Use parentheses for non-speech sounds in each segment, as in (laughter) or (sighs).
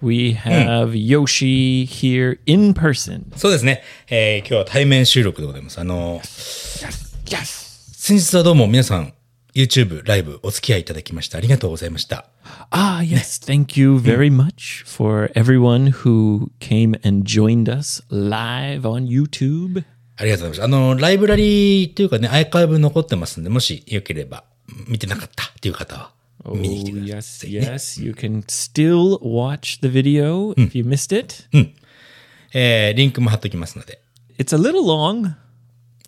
We have Yoshi here in person. そうですね。えー今日は対面収録でございます。あの、Yes. 先日はどうも皆さん、YouTube ライブお付き合いいただきましてありがとうございました。Ah, yes. Thank you very much for everyone who came and joined us live on YouTube. ありがとうございました。あの、ライブラリーというかね、アーカイブ残ってますんで、もしよければ、見てなかったっていう方は、Oh, 見に来てくださ yes, yes. You can still watch the video if you missed it. えーリンクも貼っときますので。It's a little long.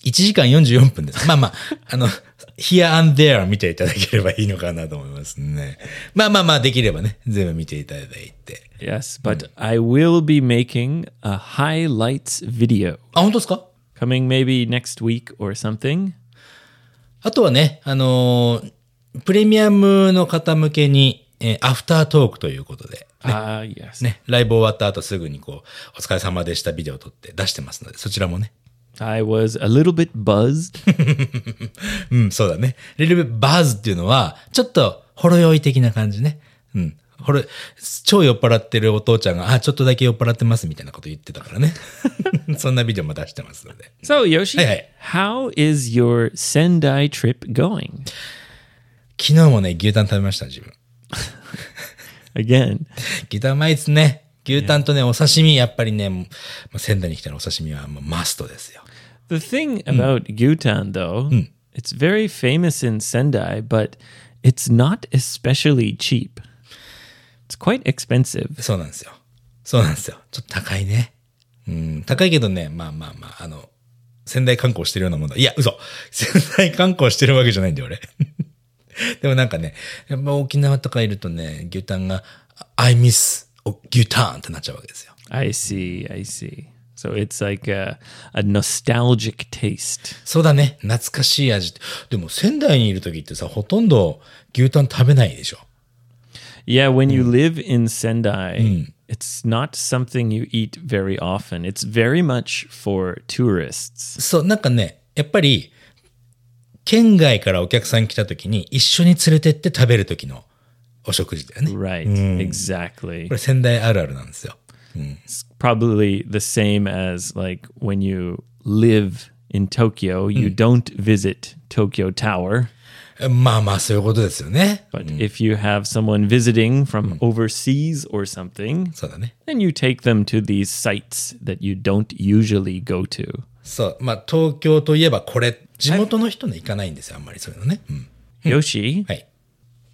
1時間44分です。まあまあ、あの、here and there 見ていただければいいのかなと思いますね。まあまあまあ、できればね、全部見ていただいて。Yes, but I will be making a highlights video あ、本当ですか coming maybe next week or something. あとはね、あのープレミアムの方向けに、えーアフタートークということで、Ah, yes. ね、ライブ終わった後すぐにこう、お疲れ様でしたビデオを撮って出してますので、そちらもね。I was a little bit buzzed. (laughs) うん、そうだね。リルビバズっていうのは、ちょっとほろ酔い的な感じね。うん。ほろ、超酔っ払ってるお父ちゃんが、あ、ちょっとだけ酔っ払ってますみたいなこと言ってたからね。(laughs) そんなビデオも出してますので。So, Yoshi, Hey, hey. how is your Sendai trip going? 昨日もね、牛タン食べました、自分。Again, (laughs) 牛タンうまいですね。牛タンとね、お刺身、やっぱりね、まあ仙台に来たらお刺身はもうマストですよ。the thing about gyutan, though, it's very famous in Sendai, but it's not especially cheap. It's quite expensive. そうなんですよ。そうなんですよ。ちょっと高いね。うん、高いけどね、まあまあまあ、あの、仙台観光してるようなもの。いや、嘘 (laughs) 仙台観光してるわけじゃないんだよ、俺。でもなんかね、やっぱ沖縄とかいるとね、牛タンが、I miss 牛タンってなっちゃうわけですよ。I see, I see. So it's like a, a nostalgic taste. そうだね。懐かしい味。でも仙台にいる時ってさ、ほとんど牛タン食べないでしょ。Yeah, when you live in Sendai, it's not something you eat very often. It's very much for tourists. そう、なんかね、やっぱり、県外からお客さん来た時に一緒に連れてって食べる時のお食事だよね。Right, exactly. これ仙台あるあるなんですよ。It's probably the same as like when you live in Tokyo, you don't visit Tokyo Tower. まあまあそういうことですよね。But if you have someone visiting from overseas or something, そうだね。then you take them to these sites that you don't usually go to. そう。まあ東京といえばこれ、地元の人ね行かないんですよ、あんまりそういうのね。うん。Yoshi, はい。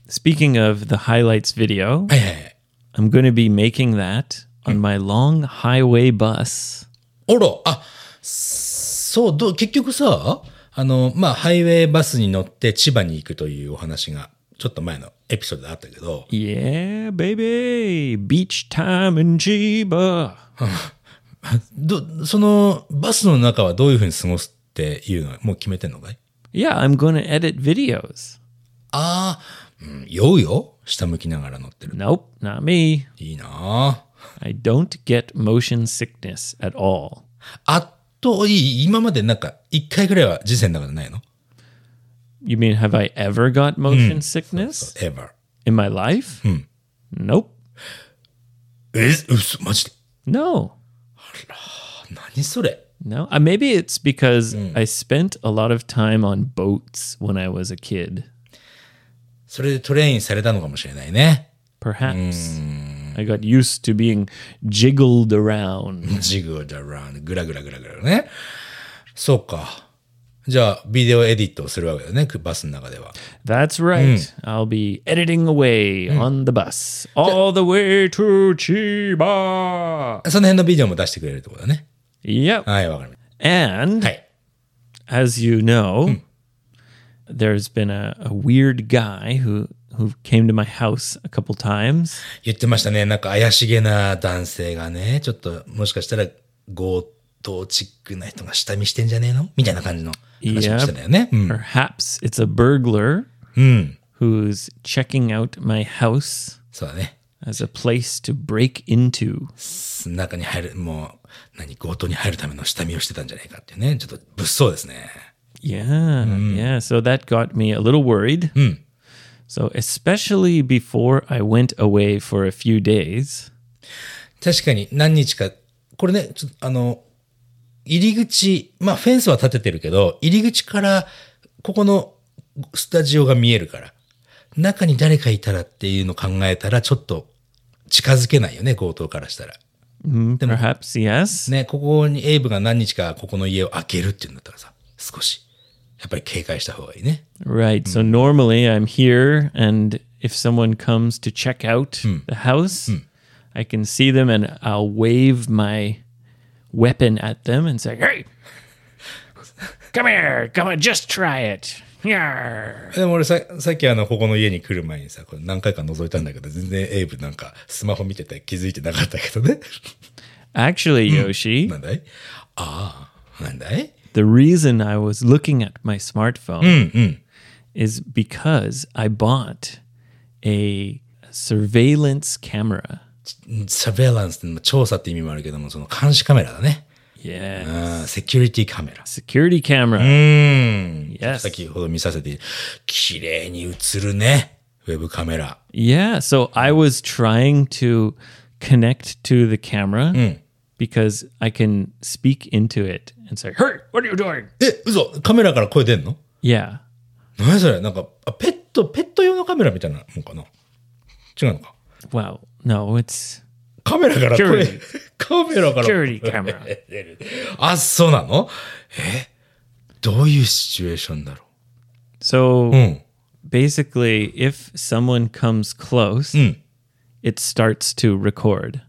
speaking of the highlights video, はいはいはい。I'm going to be making that on my long highway bus. あら、あ、そう、どう、結局さ、あの、まあ、ハイウェイバスに乗って千葉に行くというお話が、ちょっと前のエピソードであったけど、Yeah, baby. Beach time in Chiba. (laughs) ど、その、バスの中はどういうふうに過ごすっていうのはもう決めてんのかい Yeah, I'm to edit videos. ああ、うん、酔うよ下向きながら乗ってる。Nope, not me. いいなあ I don't get motion sickness at all. あと、いい今までなんか、一回ぐらいは人生の中でないの You mean, have I ever got motion sickness ?ever. in my life? Nope. え、嘘、マジで No. 何それ No. Uh, maybe it's because I spent a lot of time on boats when I was a kid. それでトレインされたのかもしれないね。 Perhaps. I got used to being jiggled around. (laughs) ジグダラン、グラグラグラグラね。そうか。じゃあ、ビデオエディットをするわけだね、バスの中では。 That's right. I'll be editing away on the bus all the way to Chiba. その辺のビデオも出してくれるってことだね。 Yep. はい、わかりまし And た。はい。 as you know, there's been a, a weird guy who who came to my house a couple times. 言ってましたね。なんか怪しげな男性がね、ちょっともしかしたら強盗チックな人が下見してんじゃねえのみたいな感じの話もしてたよね。うん。 Perhaps it's a burglar うん。 who's checking out my house そうだね。 as a place to break into. 中に入る、もう、何、強盗に入るための下見をしてたんじゃないかっていうね。ちょっと物騒ですね。Yeah, yeah. So that got me a little worried. So, especially before I went away for a few days, 確かに何日か、これね、ちょっとあの、入り口、まあフェンスは立ててるけど、入り口からここのスタジオが見えるから、中に誰かいたらっていうのを考えたらちょっと近づけないよね、強盗からしたら。perhaps yes. ね、ここにエイブが何日かここの家を開けるっていうんだったらさ、少し、やっぱり警戒した方がいいね。 Right. So, normally I'm here, and if someone comes to check out the house, I can see them and I'll wave my weapon at them and say, Hey, come here. Come on, just try it. Yarr. でも俺ささっきあの、ここの家に来る前にさ、これ何回か覗いたんだけど、全然エイブなんかスマホ見てて気づいてなかったけどね。Actually, Yoshi, なんだいああ、なんだい the reason I was looking at my smartphone is because I bought a surveillance camera. サベランスって調査って意味もあるけども、その監視カメラだね。Yeah. うんセキュリティカメラ。Security camera. うん。Yes. 先ほど見させて、綺麗に映るね。ウェブカメラ。Yeah. So I was trying to connect to the camera because I can speak into it and say, Hey, what are you doing? え、嘘カメラから声出んの Yeah. 何それなんか、あペット、ペット用のカメラみたいなもんかな違うのか Well, no, it's カメラから声カメラから security camera. あ、そうなのえどういうシチュエーションだろ So ううん。basically, if someone comes close, it starts to record.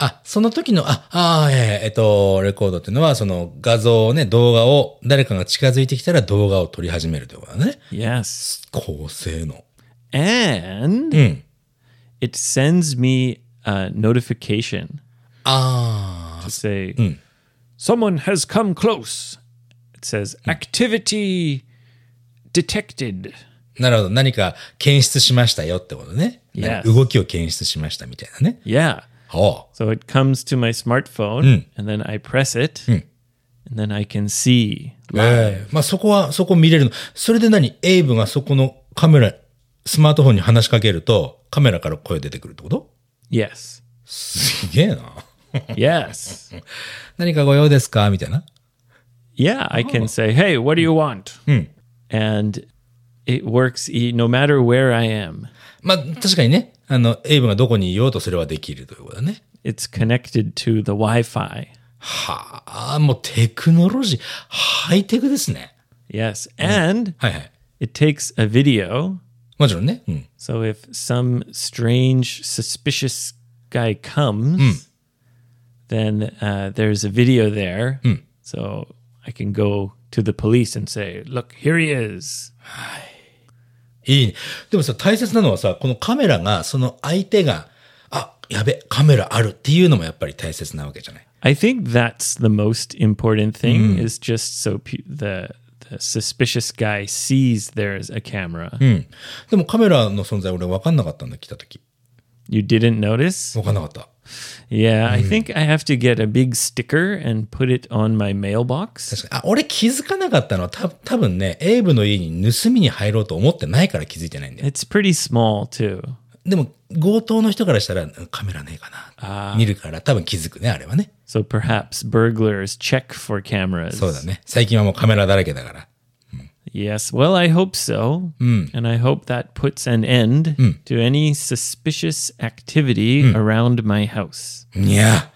あ、その時の、あ、ああ、えええっと、レコードっていうのは、その画像をね、動画を、誰かが近づいてきたら動画を撮り始めるということだね。Yes. 高性能。And うん。it sends me a notification あ to say, someone has come close. It says, activity detected. あ、なるほど。何か検出しましたよってことね。Yes. 動きを検出しましたみたいなね。Yeah. ほ So it comes to my smartphone and then I press it and then I can see. う。ええまあそこは、そこ見れるの。それで何？エイブがそこのカメラ、スマートフォンに話しかけると、カメラから声出てくるってこと？Yes. (laughs) すげえな。Yes. (laughs) 何かご用ですか？みたいな。Yeah, I can say, "Hey, what do you want?" And it works e- no matter where I am. まあ確かにね、あの、エイブがどこにいようとすればできるということだね。 It's connected to the Wi-Fi. はあ、もうテクノロジー、ハイテクですね。 Yes, and はいはい。 it takes a video. もちろんね。うん。 So if some strange, suspicious guy comes, then uh, there's a video there. So I can go to the police and say, "Look, here he is." いいね。でもさ、大切なのはさ、このカメラが、その相手が、あ、やべ、カメラあるっていうのもやっぱり大切なわけじゃない。I think that's the most important thing is just so the the suspicious guy sees there's a camera. うん。でもカメラの存在俺分かんなかったんだ、来た時。You didn't notice? 分かんなかった。Yeah, I think I have to get a big sticker and put it on my mailbox. 確かに。あ、俺気づかなかったのはた多分ね、エイブの家に盗みに入ろうと思ってないから気づいてないんだよ。It's pretty small too. でも、強盗の人からしたらうんカメラねえかな。見るから多分気づくね、あれはね。So perhaps burglars check for cameras. そうだね。最近はもうカメラだらけだから。Yes, well, I hope so. And I hope that puts an end to any suspicious activity around my house. いや、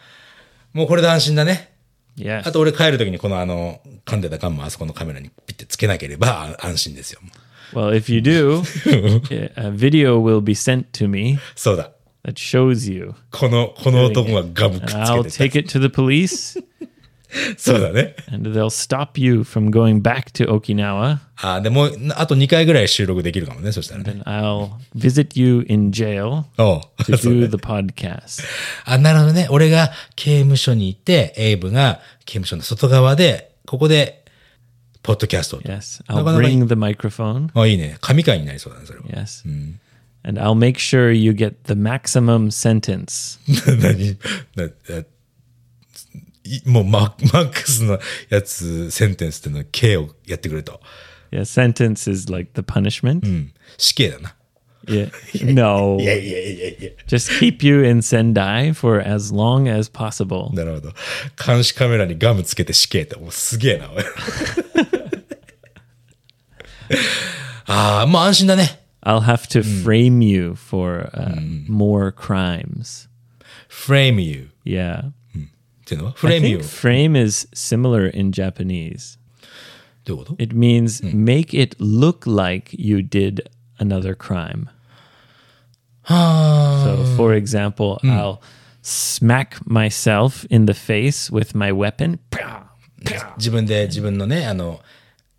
もうこれで安心だね。 Yes. あと俺帰るときにこのあの、噛んでたガンもあそこのカメラにピッてつけなければあ安心ですよ。 Well, if you do, (laughs) a video will be sent to me そうだ。 that shows you. (laughs) この、この男がガムくっつ I'll けて take it to the police (laughs) そうだね。and they'll stop you from going back to Okinawa. あでも、あと2回ぐらい収録できるかもね、そしたらね。And I'll visit you in jail to do the podcast. あ、なるほどね。俺が刑務所に行って、エイブが刑務所の外側で、ここで、ポッドキャストを。Yes. な I'll bring the microphone. あ、いいね。神回になりそうだね、それは。Yes. And I'll make sure you get the maximum sentence. 何 (laughs) もうママックスのやつ、センテンスっていうのは K をやってくれと。 Yeah, sentence is like the punishment. うん。死刑だな。 Yeah. (laughs) No. いやいやいやいや。 Just keep you in Sendai for as long as possible. なるほど。監視カメラにガムつけて死刑って、もうすげえな、おいああ、もう安心だね。 I'll have (laughs) to frame you for uh, more crimes. frame you っ Yeah. ていうのは I frame you think frame is similar in Japanese. どういうこと It means make it look like you did another crime. は So, for example, I'll smack myself in the face with my weapon. あ。自分で自分のね、あの、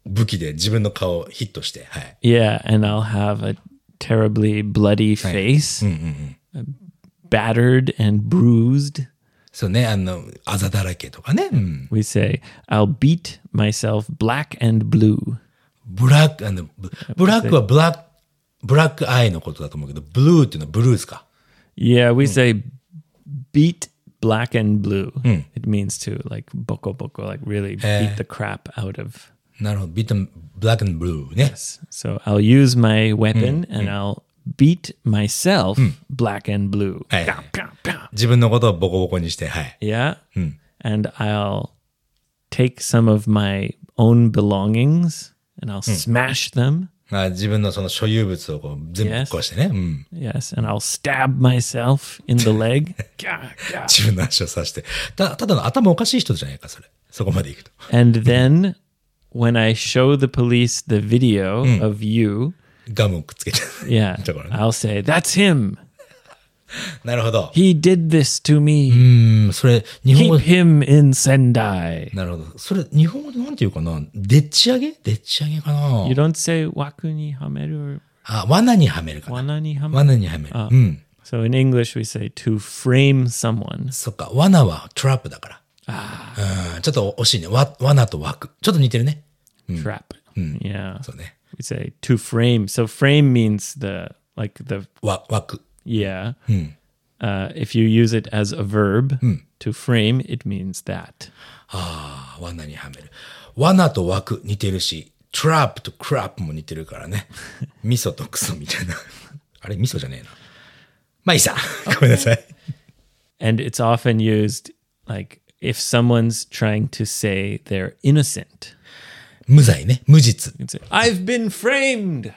武器で自分の顔をヒットして、はい。 Yeah, and I'll have a terribly bloody face, uh, battered and bruised. そうね、あの、あざだらけとかね。うん、We say, I'll beat myself black and blue. ブラック、あの、ブラックはブラック、ブラックアイのことだと思うけど、ブルーっていうのはブルースか。Yeah, we say beat black and blue. Mm. It means to like boko boko, like really eh. beat the crap out of. なるほど。beat them black and blue ね。Yes. So I'll use my weapon mm, and mm. I'll beat myself black and blue. Hey. Pow, pow, pow. 自分のことをボコボコにして、はい。 Yeah. And I'll take some of my own belongings and I'll smash them. あ自分のその所有物をこう全部ぶっ Yes. 壊してね。うん。 Yes. And I'll stab myself in the leg. (laughs) Gah, gah. (laughs) 自分の足を刺して。た、ただの頭おかしい人じゃないか、それ。そこまで行くと。 And then when I show the police the video of you, ガムをくっつけて。いや、なるほど。それ、日本語。でなんて言うかな？でっち上げ？でっち上げかな？あ、罠にはめる。罠にはめる。うん。So in English we say to frame そっか、罠はトラップだから。あ。ちょっと惜しいね。わ罠と枠。ちょっと似てるね。トラップ。うん。いや。そうね。We say to frame. So frame means the, like the, わ、枠。 yeah. Uh, if you use it as a verb, to frame, it means that. ああ、罠にはめる。罠と枠似てるし、トラップとクラップも似てるからね。味噌とクソみたいな。あれ、味噌じゃねえな。まあいいさ。ごめんなさい。 And (laughs) it's (laughs) often used like if someone's trying to say they're innocent. 無罪ね。無実。 You can say, I've been framed.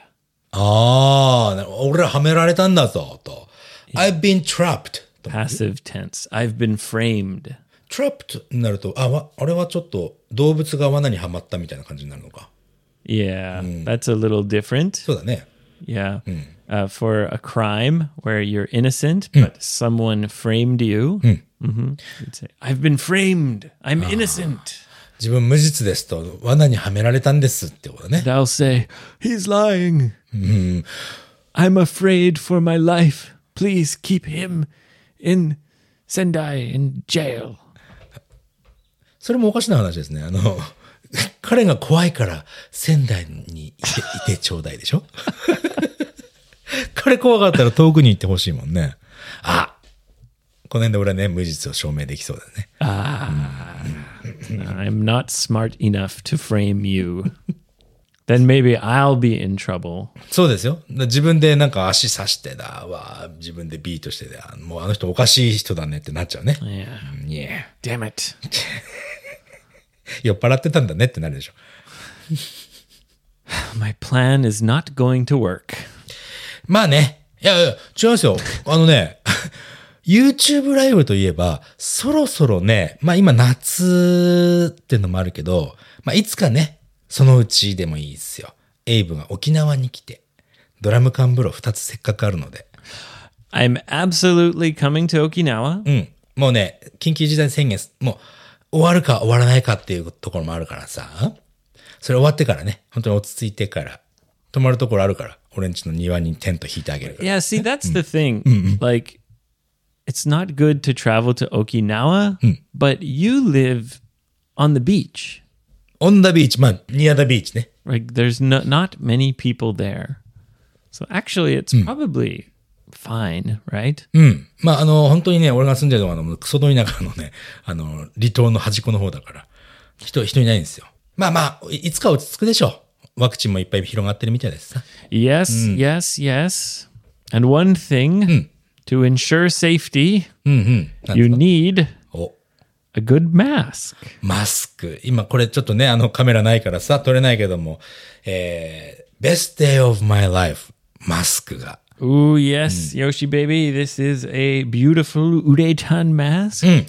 ああ、な俺らはめられたんだぞ、と。I've been trapped. Passive tense. I've been framed. trapped になると、あ、わ、あれはちょっと動物が罠にはまったみたいな感じになるのか。 Yeah, that's a little different. そうだね。 Yeah. Uh, for a crime where you're innocent, but someone framed you, hmm you'd say, I've been framed. I'm innocent. 自分無実ですと、罠にはめられたんですってことね。I'll say, He's lying. I'm afraid for my life. Please keep him in Sendai in jail. それもおかしな話ですね。あの、(laughs) 彼が怖いから仙台にいて、いてちょうだいでしょ？(laughs) 彼怖かったら遠くに行ってほしいもんね。あこの辺で俺はね、無実を証明できそうだね。I'm not smart enough to frame you. then maybe I'll be in trouble. そうですよ。自分でなんか足刺してだわ、自分でビートしてだ、もうあの人おかしい人だねってなっちゃうね。 Yeah. いや Damn it. (laughs) 酔っ払ってたんだねってなるでしょ。 My (sighs) plan is not going to work. まあね。いやいや、違いますよ。あのね、 YouTube ライブといえば、そろそろね、まあ今夏っていうのもあるけど、まあいつかね、そのうちでもいいですよ。エイブが沖縄に来て、ドラム缶風呂2つせっかくあるので。I'm absolutely coming to Okinawa. うん。もうね、緊急事態宣言、もう、終わるか終わらないかっていうところもあるからさ。それ終わってからね、本当に落ち着いてから、泊まるところあるから、俺んちの庭にテント引いてあげるから。Yeah, see, that's the thing. (laughs) Like, it's not good to travel to Okinawa, but you live on the beach. オンダビーチ、まあ、ニアダビーチね。 Like, there's no, not many people there. So actually, it's probably fine, right? うん。まあ、あの、本当にね、俺が住んでるのは、あの、クソど田舎のね、あの、離島の端っこの方だから、人、人いないんですよ。まあまあ、いいつか落ち着くでしょう。ワクチンもいっぱい広がってるみたいですさ。 Yes, yes, yes. And one thing to ensure safety, うん うん。なん you need お、a good mask. マスク。今これちょっとね、あのカメラないからさ、撮れないけども、えー、best day of my life。マスクが。Ooh, yes, Yoshi baby, this is a beautiful uretan mask.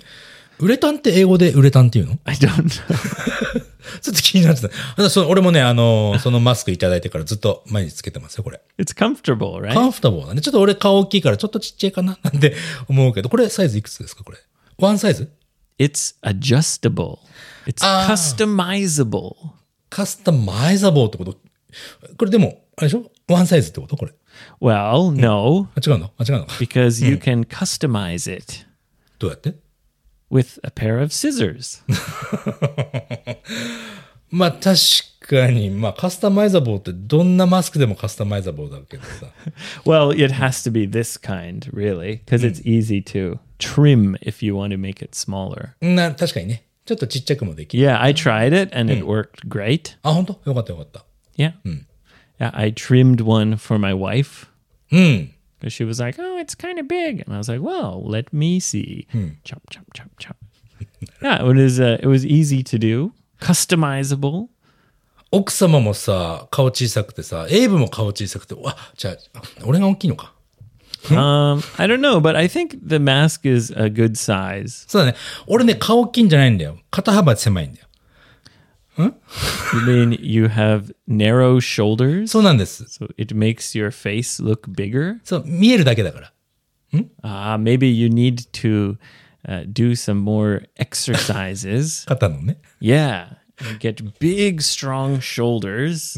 ウレタンって英語でウレタンっていうの I don't know. (laughs) ちょっと気になってた。あそう俺もね、あの、(laughs) そのマスクいただいてからずっと毎日つけてますよ、これ。It's comfortable, カ right? ンフタボーだね。ちょっと俺顔大きいからちょっとちっちゃいかななんて思うけど、これサイズいくつですかこれ？ワンサイズ？It's adjustable. It's customizable. カスタマイザボーってこと？これでも、あれでしょ？ワンサイズってこと？これ。Well, no, あ違うの？あ違うの？Because you can customize it どうやって？with a pair of scissors. (laughs) まあ確かに、まあカスタマイザボーってどんなマスクでもカスタマイザボーだけどさ。 well, (laughs) it has to be this kind, really, because it's easy to trim if you want to make it smaller. な、確かにね。ちょっとちっちゃくもできる。 Yeah, I tried it and it worked great. あ、本当よかったよかった。 Yeah. Yeah, I trimmed one for my wife うん。 because she was like, "Oh, it's kind of big," and I was like, "Well, let me see." Chop, chop, chop, chop. (laughs) yeah, it was. Uh, it was easy to do, customizable. 奥様もさ、顔小さくてさ、エイブも顔小さくて、わ、じゃあ、俺が大きいのか。 um, I don't know, but I think the mask is a good size. そうだね。俺ね、顔大きいんじゃないんだよ。肩幅狭いんだよ。 You mean you have narrow shoulders, そうなんです。 so it makes your face look bigger? そう、見えるだけだから。 Ah, maybe you need to uh, do some more exercises. (laughs) 肩のね。 Yeah, you get big, strong shoulders.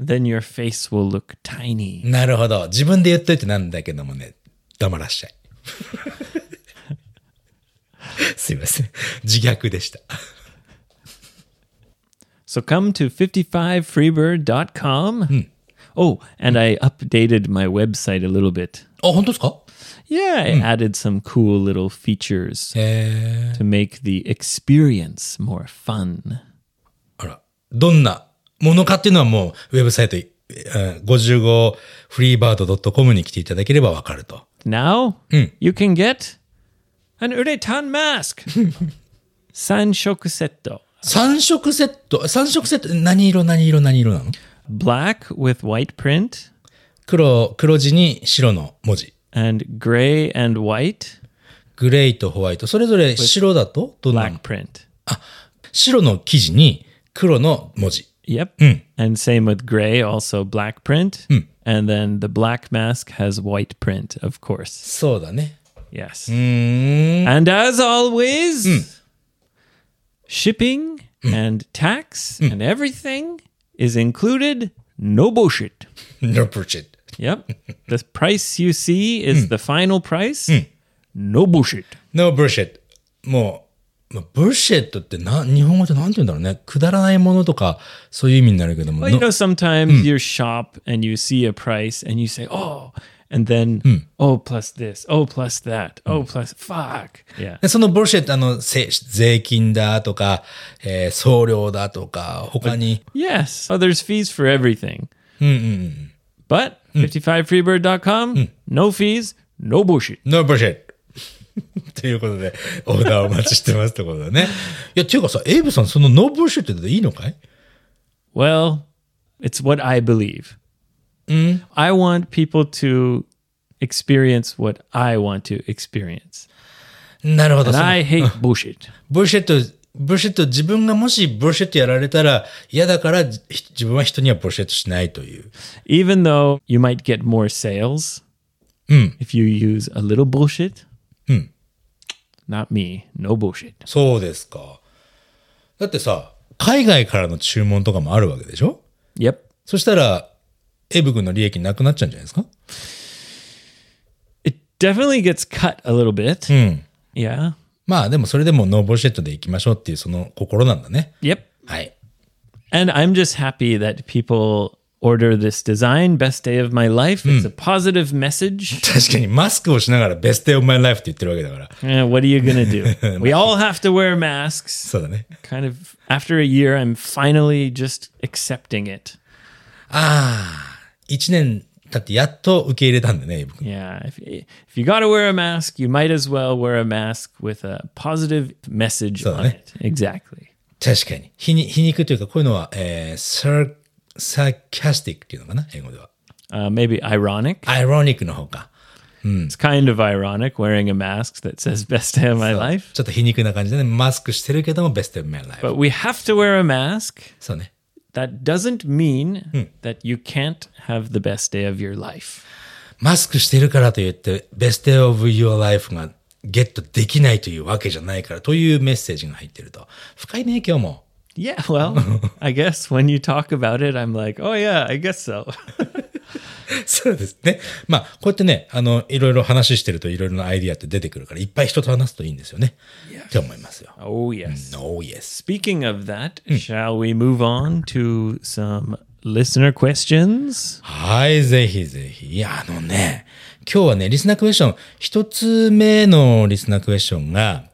Then your face will look tiny. なるほど。自分で言っといてなんだけどもね、黙らしちゃい。すいません。自虐でした。 (laughs) So come to 55freebird.com. Oh, and I updated my website a little bit. あ、本当ですか Yeah, I added some cool little features えー、 to make the experience more fun. あら、どんなものかっていうのはもう、ウェブサイト、えー 55freebird.com に来ていただければわかると。 Now you can get an uretan mask. (laughs) Sanshoku setto. 3色セット、3色セット、何色何色何色なの Black with white print 黒、黒地に白の文字。and gray and white グレーとホワイト。それぞれ白だとどんな black の print. 白の生地に黒の文字。Yep. And same with gray, also black print. And then the black mask has white print, of course. そうだね。Yes. And as always, shipping and tax and everything is included. No bullshit. No bullshit. Yep. (laughs) the price you see is the final price. No bullshit. No bullshit. もう、まあ、bullshit ってな、日本語でなんて言うんだろうね。くだらないものとか、そういう意味になるけども。 Well, you no- know, sometimes you shop and you see a price and you say, oh, and then, oh, plus this, oh, plus that, oh, plus, fuck. Yeah. でその bullshit、あの、せ税金だとか、えー送料だとか、他に、 Yes. Oh, there's fees for everything. But 55freebird.com, no fees, no bullshit. No bullshit. (laughs) ということで、オーダーお待ちしてますってことだね。いや、っていうかさ、エイブさん、その No (laughs) bullshit でいいのかい Well, it's what I believe. I want people to experience what I want to experience. なるほど。And I hate bullshit. ブルシェット、ブルシェット、自分がもしブルシェットやられたら嫌だから、じ自分は人にはブルシェットしないという。Even though you might get more sales if you use a little bullshit. Not me. No bullshit. そうですか。だってさ、海外からの注文とかもあるわけでしょ Yep. そしたら、エイブ君の利益なくなっちゃうんじゃないですか It definitely gets cut a little bit. うん。Yeah. まあでもそれでもノーボルシェットで行きましょうっていうその心なんだね。Yep. はい。And I'm just happy that people order this design, best day of my life. It's a positive message. 確かにマスクをしながらベスト of my life って言ってるわけだから。Eh, what are you going to do? we all have to wear masks. そうだね。Kind of after a year, I'm finally just accepting it. ああ、一年経ってやっと受け入れたんだね、エイブ君。Yeah. If, if you got to wear a mask, you might as well wear a mask with a positive message on eh? it. Exactly. 確かに。皮に皮肉というか、こういうのは、えー、ササーキャスティックっていうのかな、英語では。Uh, maybe ironic. アイロニックの方か。It's kind of ironic wearing a mask that says best day of my life. ちょっと皮肉な感じでね、マスクしてるけども、ベスト of my life。But we have to wear a mask. そうね。That doesn't mean that you can't have the best day of your life. マスクしてるからといって、ベスト of your life がゲットできないというわけじゃないからというメッセージが入ってると。深いね、今日も。 Yeah, well, (laughs) I guess when you talk about it, I'm like, oh, yeah, I guess so. (laughs) (laughs) そうですね。まあ、こうやってね、あの、いろいろ話してるといろいろなアイディアって出てくるから、いっぱい人と話すといいんですよね。って思いますよ。oh, yes. Oh yes. Speaking of that, shall we move on to some listener questions? はい、ぜひぜひ。いや、あのね、今日はね、リスナークエスチョン、一つ目のリスナークエスチョンが、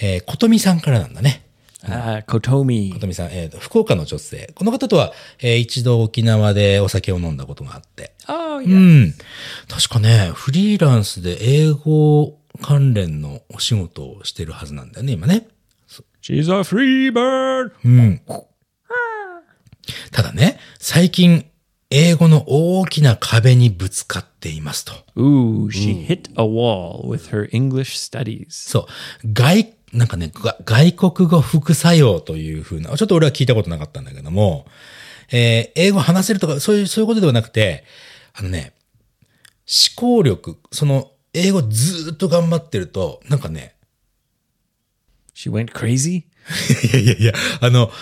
えー、ことみさんからなんだね。Uh, Kotomi. ことみさん、えーと、福岡の女性。この方とは、えー一度沖縄でお酒を飲んだことがあって。Oh, う yeah. ん。確かね、フリーランスで英語関連のお仕事をしてるはずなんだよね、今ね。She's a free bird. ただね、最近、英語の大きな壁にぶつかっていますと。Ooh, she hit a wall with her English studies. そう。外、なんかね、が外国語副作用というふうな、ちょっと俺は聞いたことなかったんだけども、えー英語話せるとか、そういう、そういうことではなくて、あのね、思考力、その、英語ずーっと頑張ってると、なんかね、She went crazy? (laughs) いやいやいや、あの、思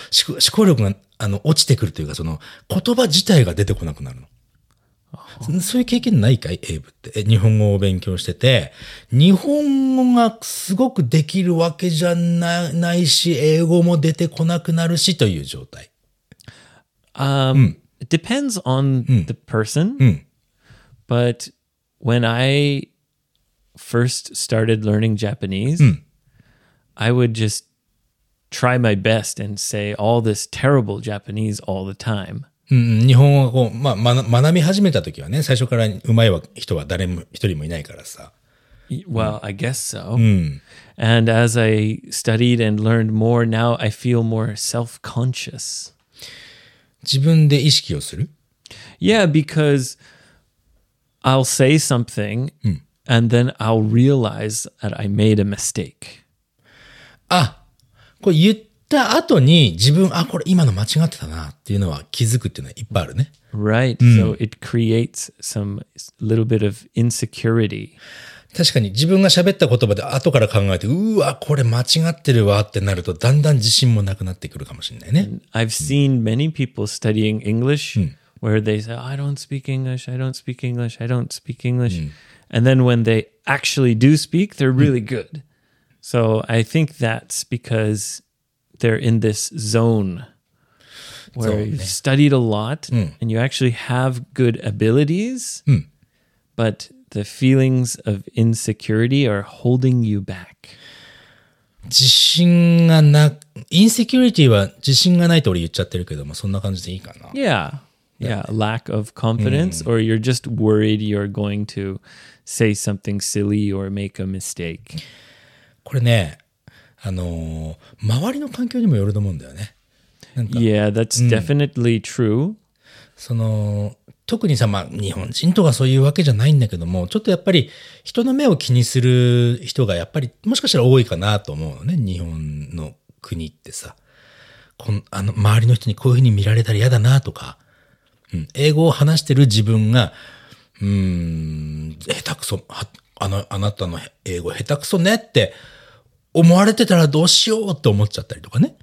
考力が、あの、落ちてくるというか、その、言葉自体が出てこなくなるの。そそういう経験ないかい？エイブって。え日本語を勉強してて、日本語がすごくできるわけじゃなないし、英語も出てこなくなるしという状態。Um, It depends on the person. But when I first started learning Japanese, I would just try my best and say all this terrible Japanese all the time. うん、日本語がこう、まあ、まな学び始めた時はね、最初から上手いわ人は誰も一人もいないからさ。 Y- Well, I guess so. And as I studied and learned more, now I feel more self conscious. 自分で意識をする Yeah, because I'll say something and then I'll realize that I made a mistake. あ、これ言った後に自分、あ、これ今の間違ってたなっていうのは気づくっていうのはいっぱいあるね。Right. So it creates some little bit of insecurity. 確かに自分が喋った言葉で後から考えて、うわ、これ間違ってるわってなるとだんだん自信もなくなってくるかもしれないね。I've seen many people studying English where they say, I don't speak English, I don't speak English, I don't speak English. And then when they actually do speak, they're really good. So I think that's because they're in this zone where you've studied a lot and you actually have good abilities, but the feelings of insecurity are holding you back. 自信がな、インセキュリティは自信がないと俺言っちゃってるけども、そんな感じでいいかな。 Yeah. Yeah. Lack of confidence, or you're just worried you're going to say something silly or make a mistake. これね、あのー周りの環境にもよると思うんだよね。 Yeah, that's definitely true. その、 特にさ、まあ、日本人とかそういうわけじゃないんだけども、ちょっとやっぱり人の目を気にする人がやっぱりもしかしたら多いかなと思うのね、日本の国ってさ。こんあの、周りの人にこういうふうに見られたら嫌だなとか、うん、英語を話してる自分が、うーん、下手くそ、はあの、あなたの英語下手くそねって思われてたらどうしようって思っちゃったりとかね。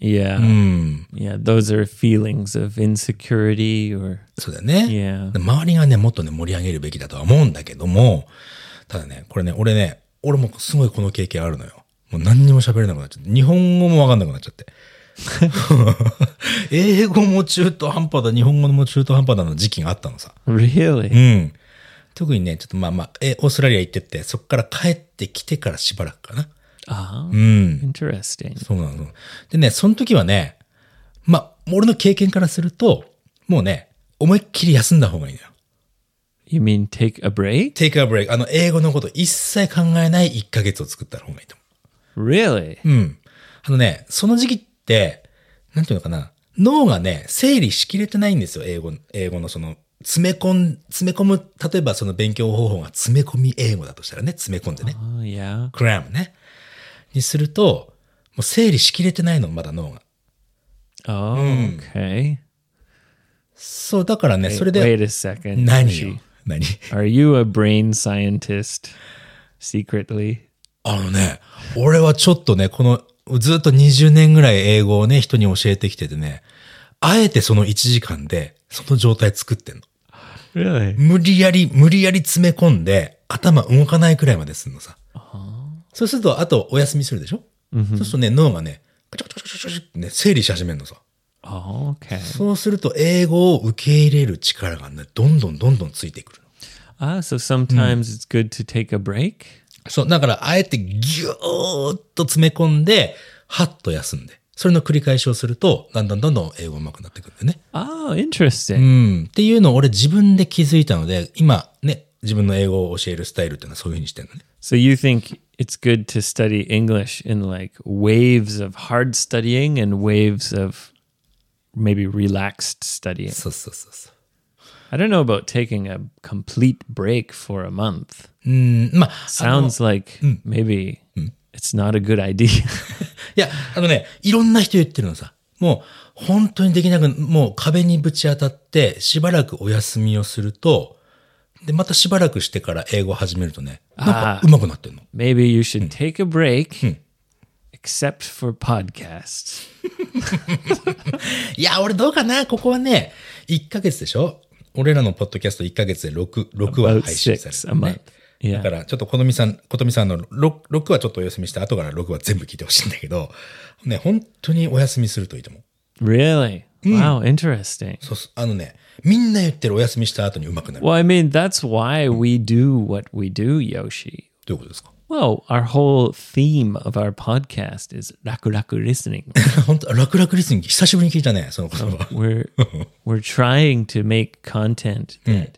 Yeah. うん。Yeah. Those are feelings of insecurity or, そうだよね。yeah. で周りがね、もっとね、盛り上げるべきだとは思うんだけども、ただね、これね、俺ね、俺もすごいこの経験あるのよ。もう何にも喋れなくなっちゃって。日本語もわかんなくなっちゃって。(laughs) 英語も中途半端だ、日本語も中途半端だの時期があったのさ。Really? うん。特にね、ちょっとまあまあ、え、オーストラリア行ってって、そこから帰ってきてからしばらくかな。Ah, うん。interesting. そうなの。でね、その時はね、まあ、俺の経験からすると、もうね、思いっきり休んだ方がいいのよ。You mean take a break? take a break. あの、英語のこと一切考えない1ヶ月を作った方がいいと Really? 思う。うん。あのね、その時期って、なんていうのかな。脳がね、整理しきれてないんですよ、英語、英語のその、詰め込ん、詰め込む、例えばその勉強方法が詰め込み英語だとしたらね、詰め込んでね。Oh, yeah. クラムね。にすると、もう整理しきれてないの、まだ脳が。Oh, okay. そう、だからね、それ Wait で、a second. 何.よ？何？Are you a brain scientist secretly? あのね、俺はちょっとね、この、ずっと20年ぐらい英語をね、人に教えてきててね、あえてその1時間で、その状態作ってんの。Really? 無理やり、無理やり詰め込んで、頭動かないくらいまですんのさ。そうすると、あとお休みするでしょ、そうするとね、脳がね、カチャカチャカチャカチャってね、整理し始めるのさ。Oh. そうすると、英語を受け入れる力がね、どんどんどんどんついてくるの。Ah, so sometimes it's good to take a break? そう、だから、あえてギューッと詰め込んで、はっと休んで。それの繰り返しをすると、だんだんどんどん英語上手くなってくるんだよね。Oh, interesting. うん。っていうのを俺自分で気づいたので、今ね、自分の英語を教えるスタイルっていうのはそういうふうにしてるのね。So you think it's good to study English in like waves of hard studying and waves of maybe relaxed studying? そうそうそうそう。I don't know about taking a complete break for a month. うん、まあ、Sounds like maybe it's not a good idea. いや、あのね、いろんな人言ってるのさ。もう、本当にできなく、もう壁にぶち当たって、しばらくお休みをすると、で、またしばらくしてから英語を始めるとね、なんかあー上手くなってんの。maybe you should take a break except for podcasts. (laughs) いや、俺どうかな？ここはね、1ヶ月でしょ？俺らのポッドキャスト1ヶ月で6、6話配信され six る、ね month.。だか Yeah. ら、ちょっとことみさん、ことみさんの 6, 6はちょっとお休みして、後から6は全部聞いてほしいんだけど、ね、本当にお休みするといいと思う。Really? Wow, interesting. そうあのね、みんな言ってるお休みした後に上手くなる。Well, I mean, that's why we do what we do, Yoshi. どういうことですか？Well, our whole theme of our podcast is raku raku listening. 本当楽々リスニング、久しぶりに聞いたね、その言葉。we're we're trying to make content that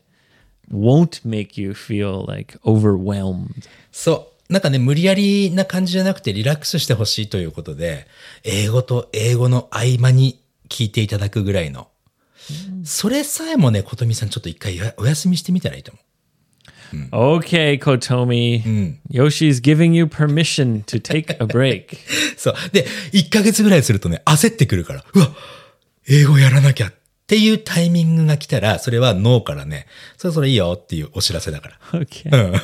won't make you feel like overwhelmed. そう。なんかね、無理やりな感じじゃなくてリラックスしてほしいということで、英語と英語の合間に聞いていただくぐらいの。それさえもね、ことみさんちょっと一回やお休みしてみたらいいと思う。Okay, Kotomi. Yoshi's giving you permission to take a break. そう。で、1ヶ月ぐらいするとね、焦ってくるから、うわ英語やらなきゃっていうタイミングが来たら、それは脳からね、そろそろいいよっていうお知らせだから。Okay.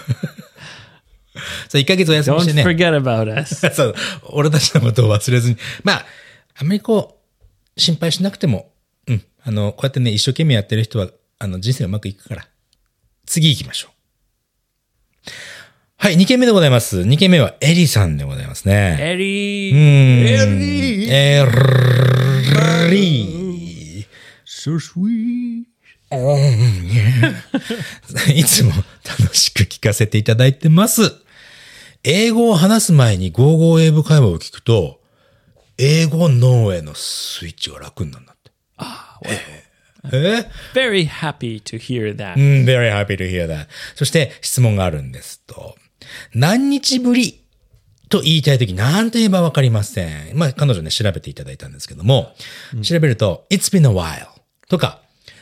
そう、(laughs) 1ヶ月お休み Don't してね。forget about us. そう、俺たちのことを忘れずに。まあ、あんまりこう、心配しなくても、うん。あの、こうやってね、一生懸命やってる人は、あの、人生うまくいくから。次行きましょう。はい、2件目でございます。2件目はエリさんでございますね。Eddie. エリ So sweet. いつも楽しく聞かせていただいてます。英語を話す前にゴーゴー英語会話を聞くと、英語脳へのスイッチが楽になるんだって。え？Very happy to hear that. うん、very happy to hear that. そして質問があるんですと。何日ぶりと言いたいとき、何と言えばわかりません。まあ、彼女ね、調べていただいたんですけども、調べると、it's been a while とか、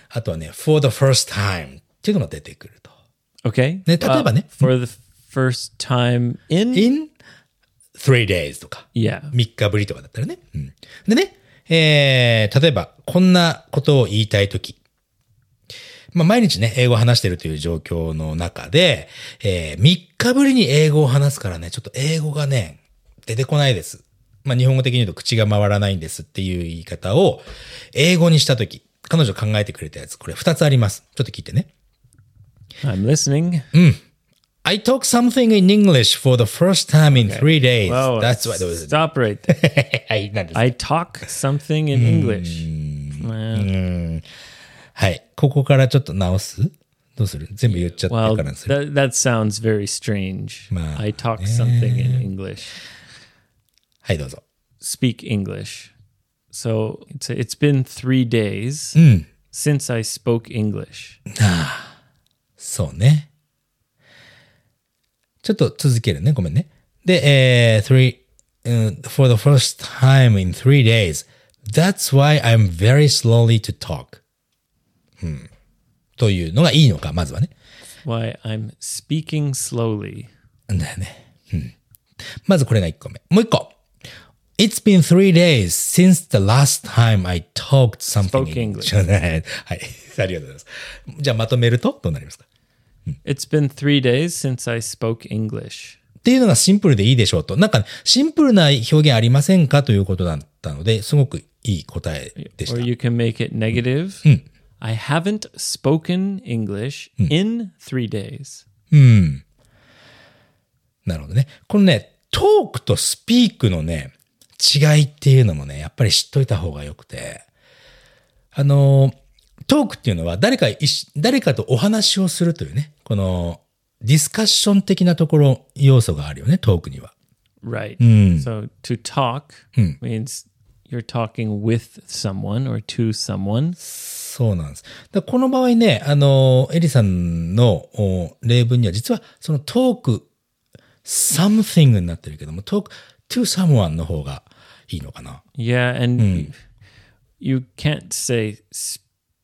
あとはね、for the first time っていうのが出てくると。Okay. ね、例えばね、for the first time in? in three days とか、yeah. 3日ぶりとかだったらね。うん、でね、えー、例えば、こんなことを言いたいとき。まあ、毎日ね、英語を話しているという状況の中で、えー、3日ぶりに英語を話すからね、ちょっと英語がね、出てこないです。まあ日本語的に言うと口が回らないんですっていう言い方を英語にしたとき、彼女考えてくれたやつ、これ2つあります。ちょっと聞いてね。I'm listening. I talk something in English for the first time in three days. Whoa, That's what it was. Stop right there. I talk something in English. Well, はい。ここからちょっと直すどうする全部言っちゃってか well らにする。 that, that sounds very strange. Ma- I talk something in English. はい、どうぞ。 Speak English. So it's, it's been three days since I spoke English. そうね。ちょっと続けるね。ごめんね。で、えー、three, うん for the first time in three days. That's why I'm very slowly to talk. うん。というのがいいのか、まずはね。Why I'm speaking slowly. だよね。うん。まずこれが1個目。もう1個。It's been three days since the last time I talked something in English. はい。ありがとうございます。じゃあまとめるとどうなりますか It's been three days since I spoke English. っていうのがシンプルでいいでしょうと。なんか、シンプルな表現ありませんかということだったので、すごくいい答えでし Or た。you can make it negative. I haven't spoken English in three days. なるほどね。このね、トークとスピークのね、違いっていうのもね、やっぱり知っといた方がよくて。あの、トークっていうのは誰か誰かとお話をするというね、この、ディスカッション的なところ、要素があるよね、トークには。Right. So to talk means you're talking with someone or to someone. そうなんです。この場合ね、あの、エリさんのお例文には実はそのトーク、something になってるけども、トーク to someone の方がいいのかな？Yeah, and you can't say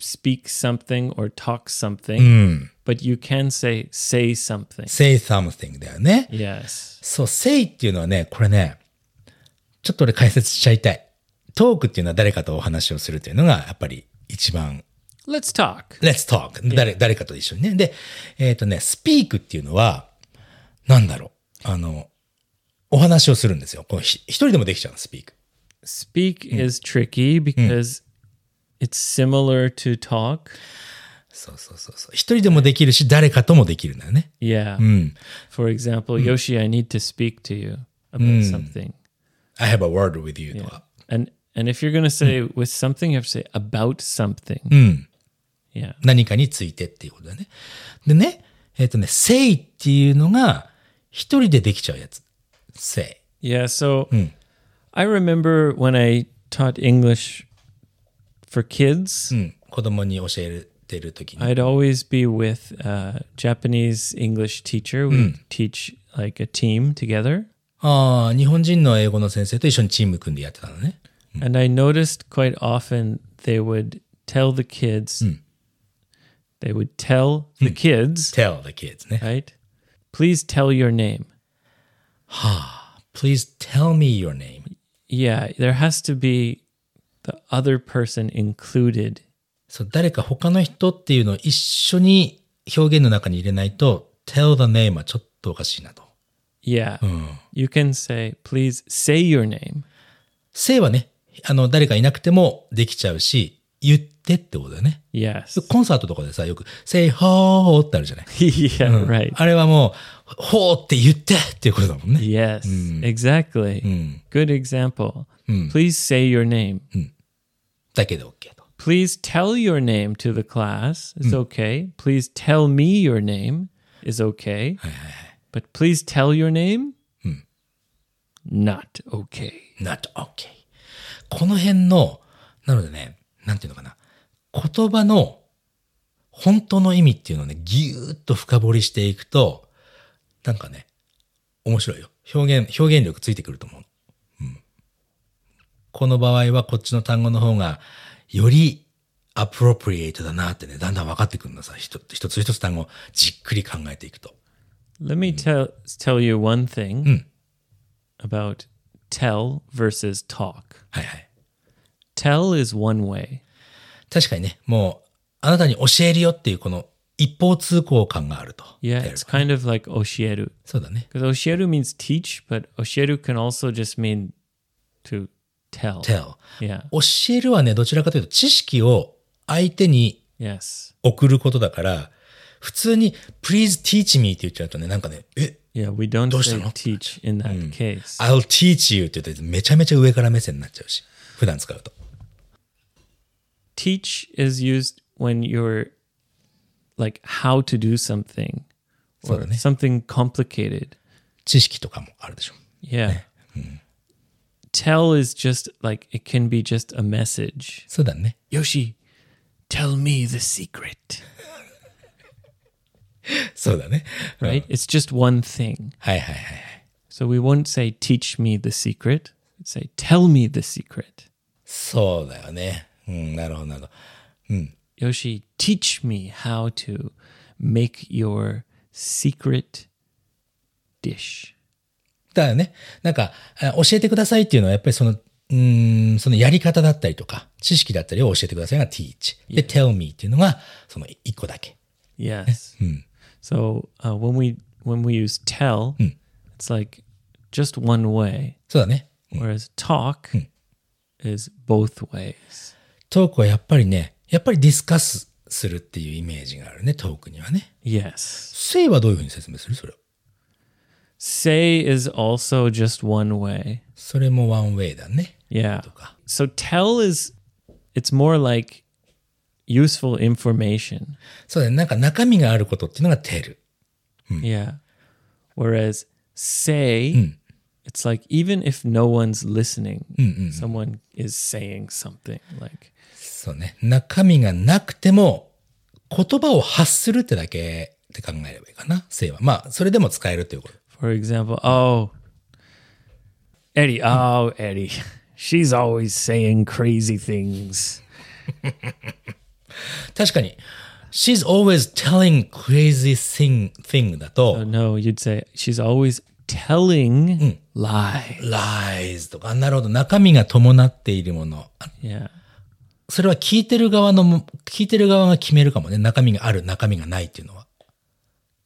speak something or talk something, but you can say say something. say something だよね。Yes. そう、say っていうのはね、これね、ちょっと俺解説しちゃいたい。トークっていうのは誰かとお話をするっていうのがやっぱり一番 Let's talk. Let's talk. 誰、誰かと一緒にね。で、えっ、とね、speak っていうのは、なんだろう。あの、お話をするんですよ。こうひ一人でもできちゃうの、speak。Speak is tricky because it's similar to talk. そうそうそうそう。一人でもできるし、誰かともできるんだよね。Yeah. For example, Yoshi, I need to speak to you about something. I have a word with you とか。And and if you're going to say with something, you have to say about something. Yeah. 何かについてっていうことだね。でね、えっ、とね、say っていうのが、一人でできちゃうやつ。say。Yeah, so I remember when I taught English for kids, うん。子供に教えてるときに。I'd always be with a Japanese English teacher. We'd teach like a team together. ああ、日本人の英語の先生と一緒にチーム組んでやってたのね。And I noticed quite often they would tell the kids, they would tell the kids, tell the kids ね。 right? Please tell your name. Please tell me your name. Yeah, there has to be the other person included. そう、誰か他の人っていうのを一緒に表現の中に入れないと、tell the name はちょっとおかしいなと。 Yeah. You can say, please say your name. say はね、 あの、誰かいなくてもできちゃうし、言ってってことだよね。Yes. コンサートとかでさ、よく、say ho ってあるじゃない。yeah, right. あれはもう、ほーって言ってっていうことだもんね。Yes, exactly. Good example. Please say your name. だけで OK と。Please tell your name to the class is okay. Please tell me your name is okay. But please tell your name? Not okay. not OK。この辺の、なのでね、なんていうのかな。言葉の本当の意味っていうのをね、ぎゅーっと深掘りしていくと、なんかね、面白いよ。表現、表現力ついてくると思う。うん。この場合はこっちの単語の方が、よりアプロプリエイトだなってね、だんだん分かってくるのさ。一つ一つ一つ単語じっくり考えていくと。Let me tell tell you one thing about tell versus talk. はいはい。Tell is one way. 確かにね、もう、あなたに教えるよっていうこの一方通行感があると。Yeah, it's kind of like oshieru. そうだね。Because oshieru means teach, but oshieru can also just mean to tell. tell. Yeah. 教えるはね、どちらかというと知識を相手に.送ることだから、普通に please teach me って言っちゃうとね、なんかね、え、Yeah, we don't どうした say の？ teach in that case. I'll teach you って言ってめちゃめちゃ上から目線になっちゃうし、普段使うと。 teach is used when you're like how to do something そう or だね。 something complicated. 知識とかもあるでしょ。 Yeah. Tell is just like it can be just a message. そうだね。 Yoshi, tell me the secret. そうだね。Right? It's just one thing. はいはいはいはい。So we won't say teach me the secret. Say tell me the secret. そうだよね。うん、なるほどなるほど。Yoshi, teach me how to make your secret dish. だからね、なんか、あ教えてくださいっていうのはやっぱりその、うーん、そのやり方だったりとか、知識だったりを教えてくださいが teach。で、tell me っていうのが、その一個だけ。Yes. So uh, when we when we use tell, it's like just one way, そうだね。 whereas talk is both ways. トークはやっぱりね、やっぱりディスカスするっていうイメージがあるね、トークにはね。 Yes. say はどういうふうに説明するそれ。 Say is also just one way. それも one way だね。 Yeah. とか。 So tell is it's more like useful information. そうだね。なんか中身があることっていうのが tell。 Yeah. Whereas say it's like even if no one's listening, someone is saying something like そうね。中身がなくても、言葉を発するってだけって考えればいいかな。say は。まあ、それでも使えるということ。 For example, oh, Eddie, oh, Eddie, (laughs) she's always saying crazy things. (laughs) 確かに、she's always telling crazy thing, thing だ Oh, と、no, you'd say she's always telling lies. lies とか、なるほど、中身が伴っているもの。あ Yeah. それは聞いてる側のも、聞いてる側が決めるかもね。中身がある、中身がないっていうのは。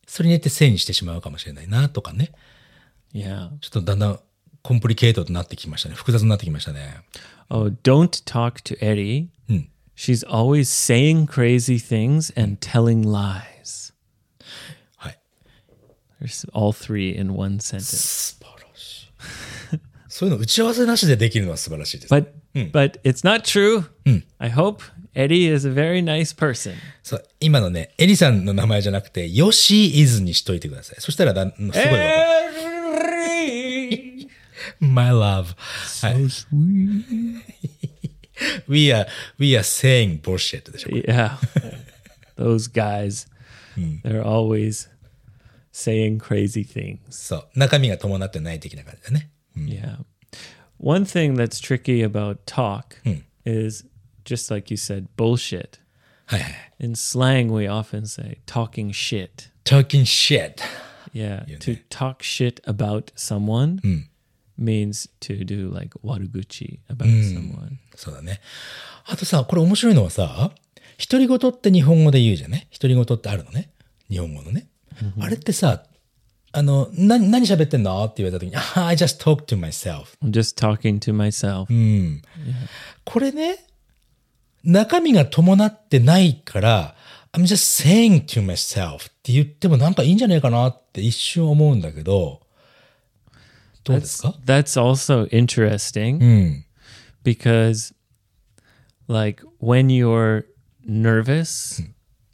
それによってせいにしてしまうかもしれないな、とかね。Yeah. ちょっとだんだんコンプリケートとなってきましたね。複雑になってきましたね。Oh, don't talk to Eddie. She's always saying crazy things and telling lies. はい。 There's all three in one sentence. 素晴(laughs) らしい。そういうの打ち合わせなしでできるのは素晴らしいです。 But but it's not true. I hope Eddie is a very nice person. そう、今のね、エリさんの名前じゃなくて、ヨシーイズにしといてください。そしたらだん、すごいわかる。 Eddie! My love. (laughs) はい。 (laughs) we are, we are saying bullshit でしょ。 Yeah. (laughs) Those guys, they're always saying crazy things. そう。中身が伴ってない的な感じだね。 Yeah. One thing that's tricky about talk is just like you said, bullshit. はいはい。 In slang, we often say talking shit. talking shit. Yeah. To talk shit about someone Means to do like waruguchi about someone. そうだね。あとさ、これ面白いのはさ、独り言って日本語で言うじゃね独り言ってあるのね？日本語のね。あれってさ、あの、な、何喋ってんの？って言われた時に、あ I just talk to myself. I'm just talking to myself. これね、中身が伴ってないから、I'm just saying to myself って言ってもなんかいいんじゃないかなって一瞬思うんだけど、どうですか That's also interesting because, like, when you're nervous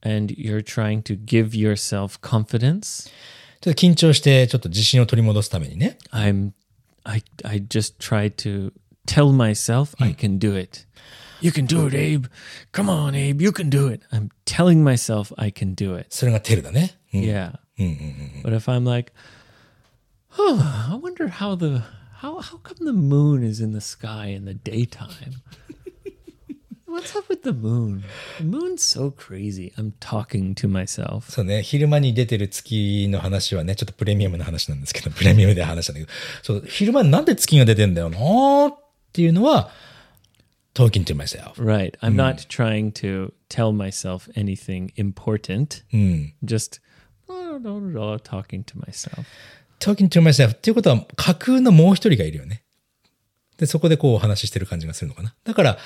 and you're trying to give yourself confidence, ちょっと緊張してちょっと自信を取り戻すためにね。 I'm, I, I just try to tell myself I can do it. You can do it, Abe. Come on, Abe. You can do it. I'm telling myself I can do it. それがテルだね。うん Yeah. But if I'm like, oh, (sighs) I wonder how the how how come the moon is in the sky in the daytime? (laughs) What's up with the moon? The moon's so crazy. I'm talking to myself. そうね、昼間に出てる月の話はね、ちょっとプレミアムな話なんですけど、プレミアムで話したんだけど、そう、昼間になんで月が出てんだよなーっていうのは、talking to (laughs) myself. Right. I'm not trying to tell myself anything important. Just talking to myself. Talking to myself っていうことは架空のもう一人がいるよね。で、そこでこうお話ししてる感じがするのかな。だから、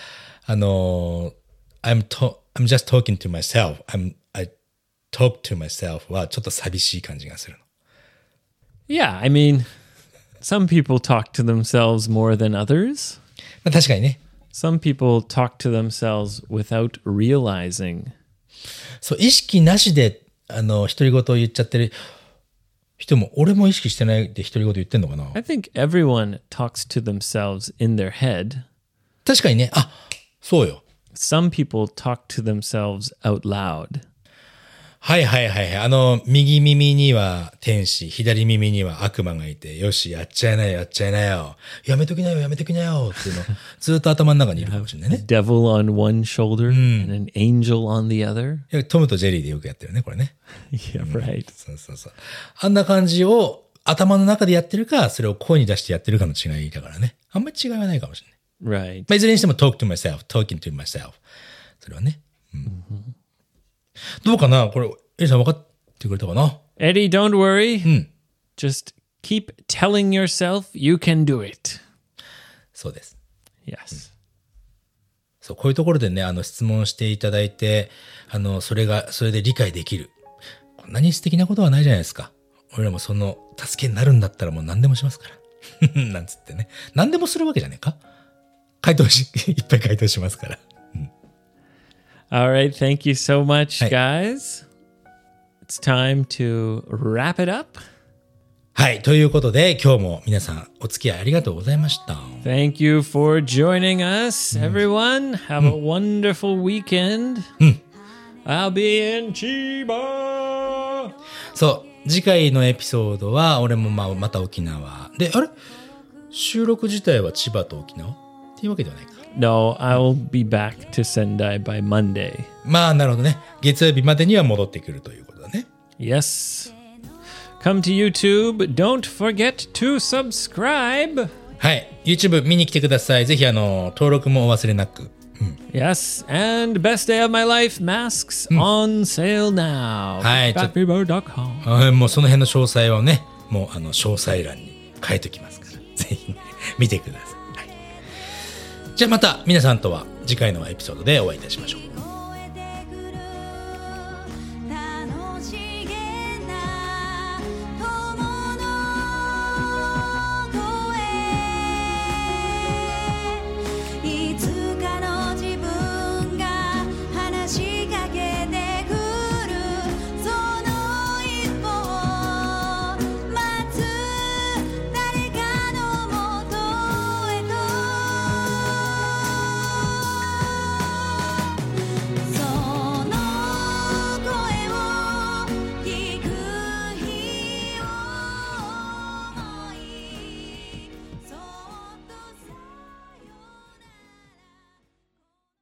あのー I'm, to, I'm just talking to myself. I'm, I talk to myself はちょっと寂しい感じがするの。Yeah, I mean, some people talk to themselves more than others. まあ、確かにね。Some people talk to themselves without realizing. そう、意識なしで、あの、独り言を言っちゃってる人も、俺も意識してないで独り言言ってんのかな I think everyone talks to themselves in their head. 確かにね。あ、そうよ。Some people talk to themselves out loud. はいはいはいはい。あの、右耳には天使、左耳には悪魔がいて、よし、やっちゃいなよ、やっちゃいなよ。やめときなよ、やめときなよ。っていうの、(laughs) ずっと頭の中にいるかもしれないね。Devil on one shoulder and an angel on the other. いやトムとジェリーでよくやってるね、これね。Yeah, right. そうそうそう。あんな感じを頭の中でやってるか、それを声に出してやってるかの違いだからね。あんまり違いはないかもしれない。Right. まあ、いずれにしても talk to myself, talking to myself。それはね。うんどうかな？これ、エリさん分かってくれたかな？Eddie, don't worry. Just keep telling yourself you can do it. そうです。Yes. そう、こういうところでね、あの、質問していただいて、あの、それが、それで理解できる。こんなに素敵なことはないじゃないですか。俺らもその、助けになるんだったらもう何でもしますから。(laughs) なんつってね。何でもするわけじゃねえか回答し、(laughs) いっぱい回答しますから。All right. Thank you so much, Hey. guys. It's time to wrap it up. はい。ということで、今日も皆さんお付き合いありがとうございました。Thank you for joining us, everyone. Have a wonderful weekend. I'll be in Chiba. そう。次回のエピソードは、俺もまあ、また沖縄。で、あれ収録自体は千葉と沖縄っていうわけではないか。No, I'll be back to Sendai by Monday. まあ、なるほどね。月曜日までには戻ってくるということだね。Yes. Come to YouTube. Don't forget to subscribe. はい。YouTube 見に来てください。ぜひ、あの、登録もお忘れなく。Yes, and Best Day of My Life masks on sale now. At fatfever.com. あもうその辺の詳細をね、もうあの、詳細欄に書いておきますから。ぜひね、見てください。はい。じゃあまた皆さんとは次回のエピソードでお会いいたしましょう。